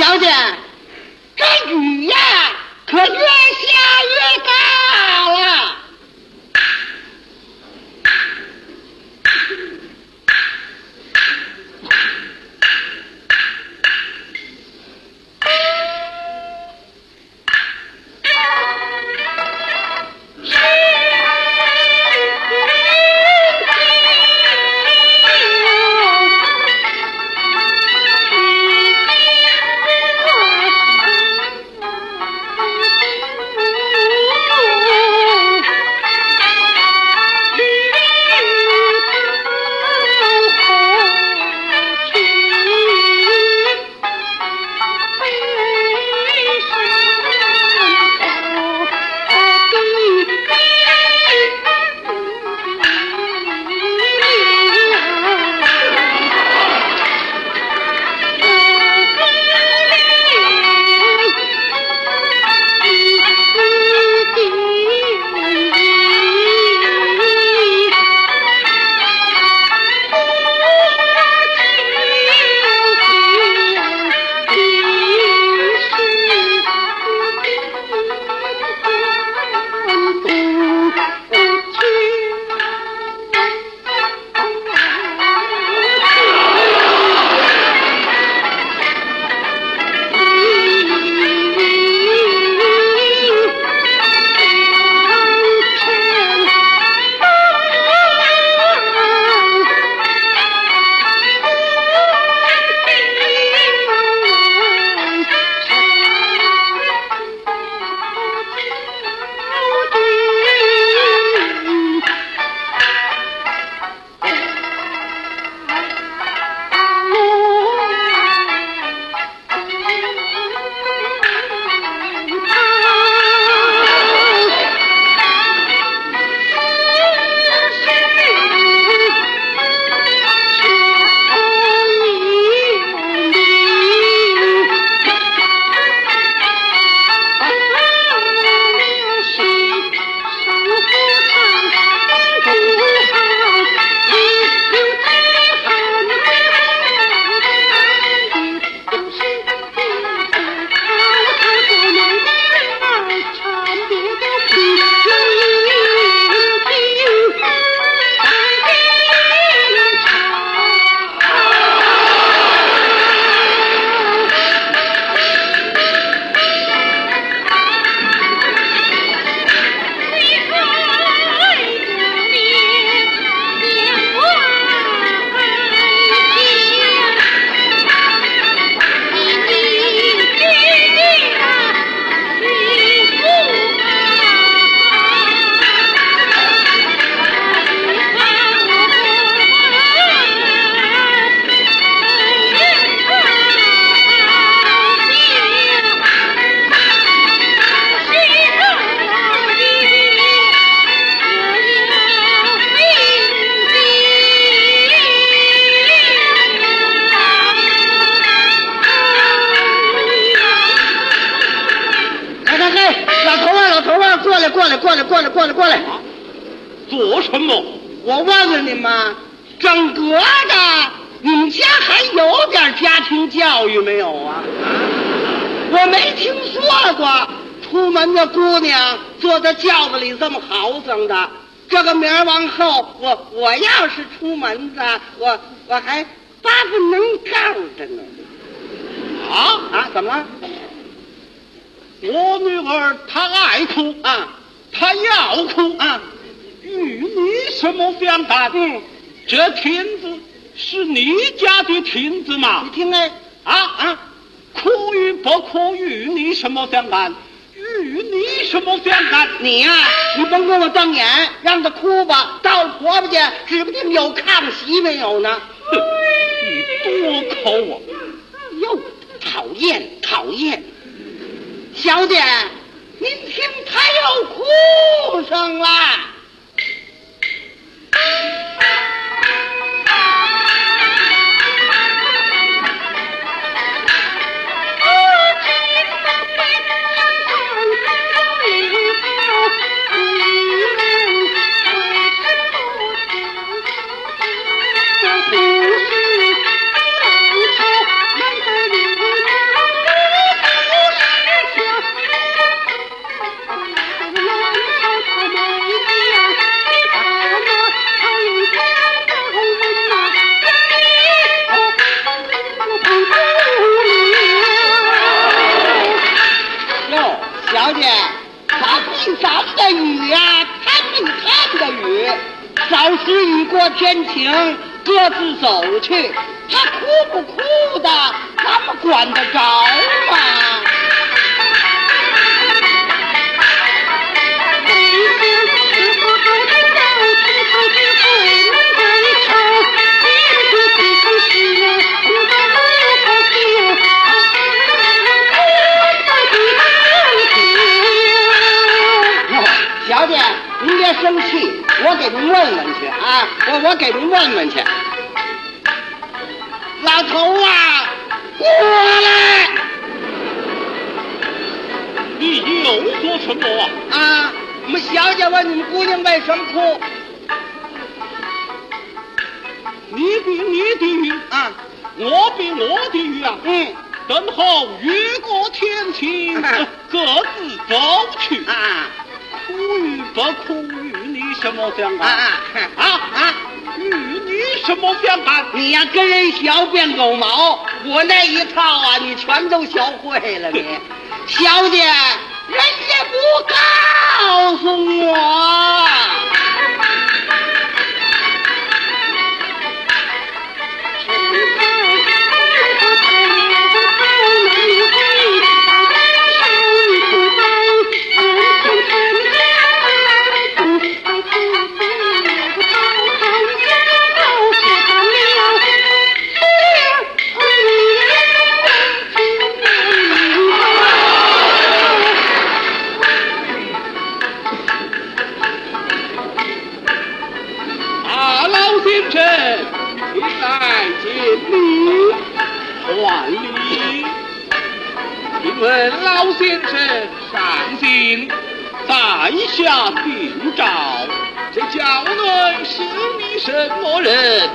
小姐，这雨呀，可越你们，整个的，你们家还有点家庭教育没有啊？我没听说过出门的姑娘坐在轿子里这么豪横的。这个明儿往后，我我要是出门子，我我还八不能干着呢。啊啊，怎么了？我女儿她爱哭啊，她要哭啊，与你什么相干？嗯，这亭子是你家的亭子嘛你？听哎，啊啊，哭与不哭与你什么相干？与你什么相干？你呀、你甭跟我瞪眼，让他哭吧。到了婆婆家，指不定有炕席没有呢。哼你多抠啊！哟，讨厌，讨厌！小姐，您听他又哭声了。Thank you. 小姐，山没山的雨呀，潭没潭的雨，早时雨过天晴，各自走去。他哭不哭的，咱们管得着吗？我我给您问问去。老头啊，过来！你又做什么啊？啊，我们小姐问你们姑娘为什么哭？你比你的雨啊，我比我的雨啊。嗯，等候雨过天晴，各自走去。啊，哭与不哭与你什么相干？啊啊啊！与你什么变法？你呀，跟人学变狗毛，我那一套啊，你全都学会了。你，小姐，问老先生，上信在下禀诏，这轿内是你什么人？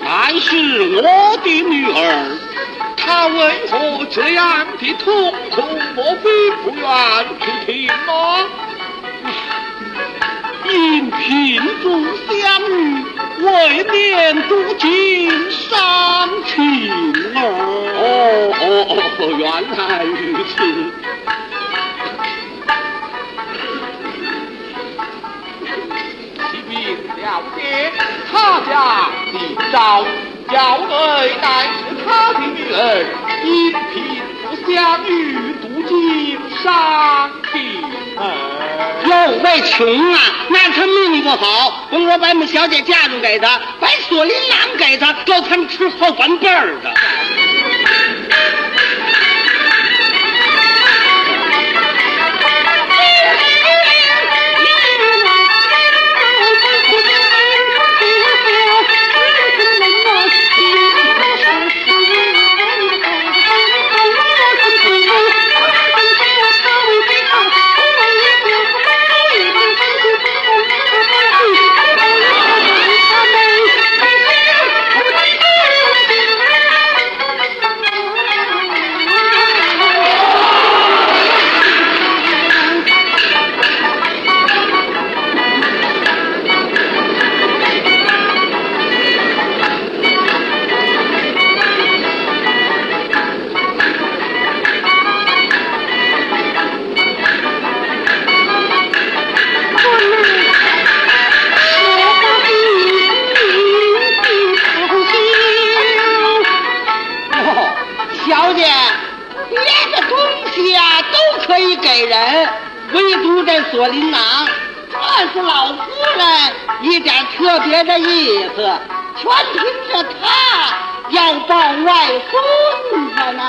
乃是我的女儿，她为何这样的痛哭？莫非不愿去听吗？因贫足相遇，未免不尽伤情儿。哦哦哦，原来如此。启禀了解，他家的赵，轿内乃是他的女儿，因贫不相遇，不尽伤情儿。哟，为穷啊，那他命不好。甭说把我们小姐嫁妆给他，把锁麟囊给他，够他们吃后半辈儿的。锁麟囊这是老夫人一点特别的意思。全凭着她要抱外孙子呢